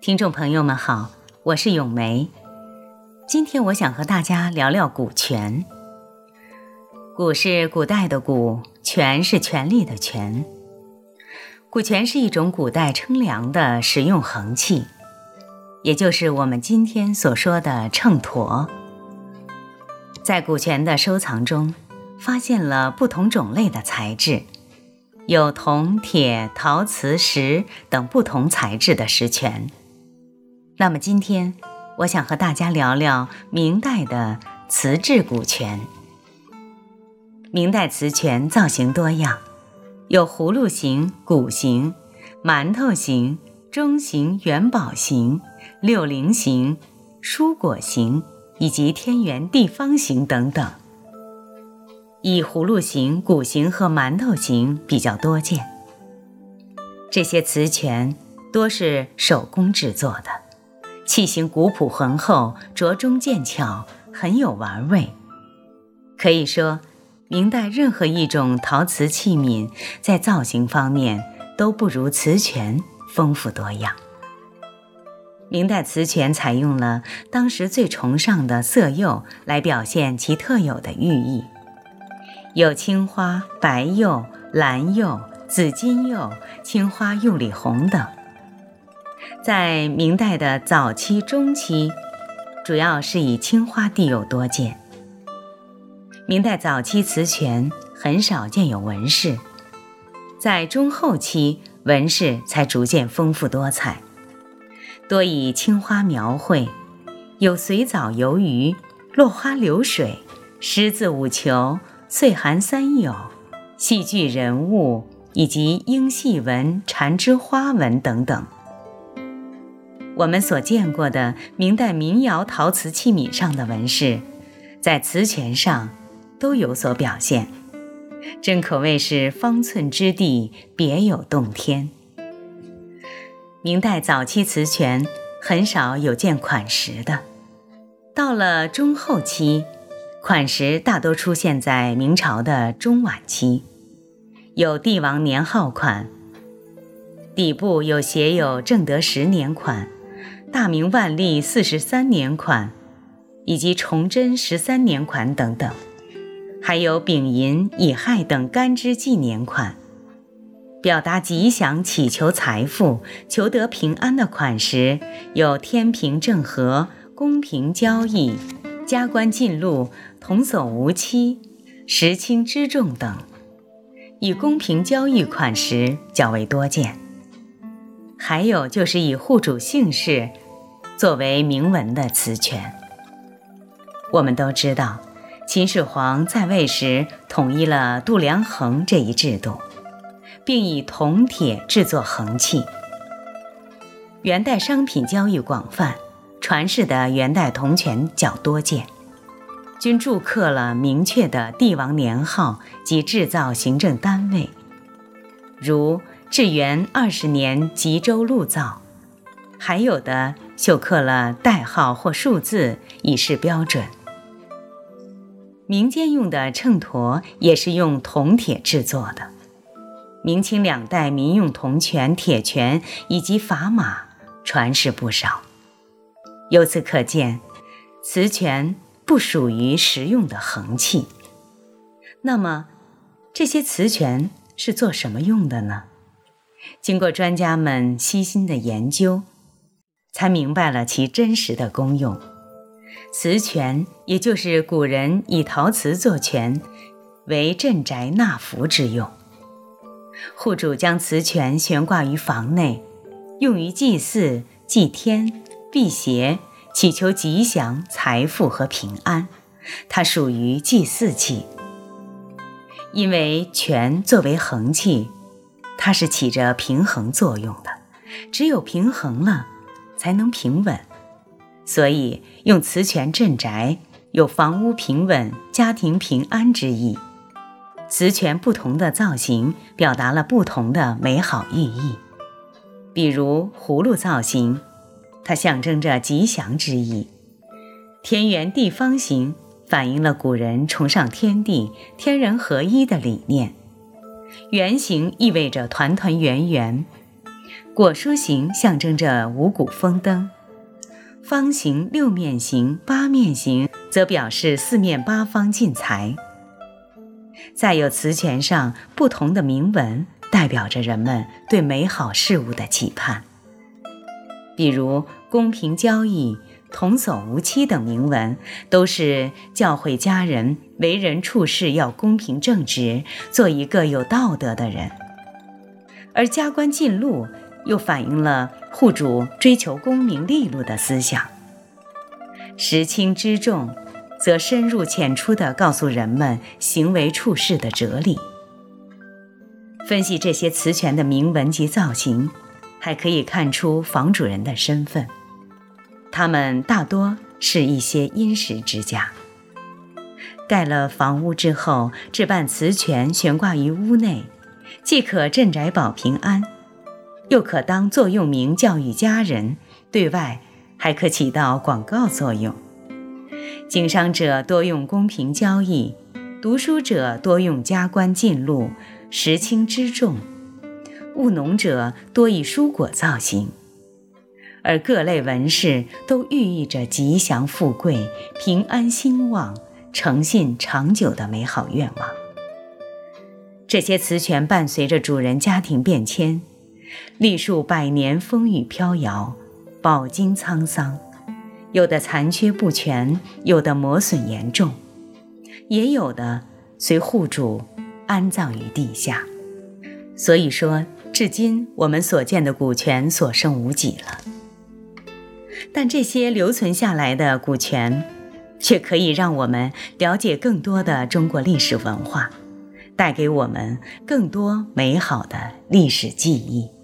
听众朋友们好，我是咏梅。今天我想和大家聊聊股权。股是古代的股，权是权力的权。股权是一种古代称量的实用衡器，也就是我们今天所说的秤砣。在股权的收藏中，发现了不同种类的材质，有铜、铁、陶瓷、石等不同材质的石权。那么今天，我想和大家聊聊明代的瓷质古泉。明代瓷权造型多样，有葫芦形、鼓形、馒头形、中型、元宝形、六棱形、蔬果形以及天圆地方形等等。以葫芦形、鼓形和馒头形比较多见。这些瓷权多是手工制作的。器型古朴浑厚，着中见巧，很有玩味。可以说，明代任何一种陶瓷器皿在造型方面都不如瓷泉丰富多样。明代瓷泉采用了当时最崇尚的色釉来表现其特有的寓意，有青花、白釉、蓝釉、紫金釉、青花釉里红等。在明代的早期、中期，主要是以青花地釉多见。明代早期瓷泉很少见有纹饰，在中后期纹饰才逐渐丰富多彩，多以青花描绘，有水藻游鱼、落花流水、狮子舞球、岁寒三友、戏剧人物以及鹰戏纹、缠枝花纹等等。我们所见过的明代民窑陶瓷器皿上的纹饰，在瓷泉上都有所表现，真可谓是方寸之地，别有洞天。明代早期瓷泉很少有见款石的，到了中后期，款石大多出现在明朝的中晚期，有帝王年号款，底部有写有正德十年款。大明万历四十三年款，以及崇祯十三年款等等，还有丙寅、乙亥等干支纪年款，表达吉祥、祈求财富、求得平安的款式有天平正和、公平交易、加官进禄、童叟无欺、时轻之重等，以公平交易款式较为多见。还有就是以户主姓氏作为铭文的瓷权。我们都知道，秦始皇在位时统一了度量衡这一制度，并以铜铁制作衡器。元代商品交易广泛，传世的元代铜权较多见，均铸刻了明确的帝王年号及制造行政单位，如。至元二十年吉州路造，还有的绣刻了代号或数字以示标准。民间用的秤砣也是用铜铁制作的。明清两代民用铜权、铁权以及砝码传世不少。由此可见，瓷权不属于实用的衡器。那么，这些瓷权是做什么用的呢？经过专家们悉心的研究，才明白了其真实的功用。瓷权，也就是古人以陶瓷做权，为镇宅纳福之用。户主将瓷权悬挂于房内，用于祭祀、祭天、辟邪、祈求吉祥、财富和平安。它属于祭祀器，因为权作为衡器。它是起着平衡作用的，只有平衡了，才能平稳。所以用磁泉镇宅，有房屋平稳、家庭平安之意。磁泉不同的造型，表达了不同的美好寓意。比如葫芦造型，它象征着吉祥之意；天圆地方形，反映了古人崇尚天地、天人合一的理念。圆形意味着团团圆圆，果蔬形象征着五谷丰登，方形、六面形、八面形则表示四面八方进财。再有词权上不同的铭文，代表着人们对美好事物的期盼。比如公平交易、童叟无欺等铭文，都是教诲家人为人处事要公平正直，做一个有道德的人。而加官进禄，又反映了户主追求功名利禄的思想。识轻知重。则深入浅出地告诉人们行为处事的哲理。分析这些词权的铭文及造型，还可以看出房主人的身份。他们大多是一些殷实之家。盖了房屋之后，置办瓷泉悬挂于屋内，既可镇宅保平安，又可当座右铭教育家人，对外还可起到广告作用。经商者多用公平交易，读书者多用加官进禄、识轻知重，务农者多以蔬果造型，而各类纹饰都寓意着吉祥富贵、平安兴旺、诚信长久的美好愿望。这些词权伴随着主人家庭变迁，历数百年风雨飘摇，饱经沧桑。有的残缺不全，有的磨损严重，也有的随户主安葬于地下。所以说，至今我们所见的古泉所剩无几了。但这些留存下来的古泉，却可以让我们了解更多的中国历史文化，带给我们更多美好的历史记忆。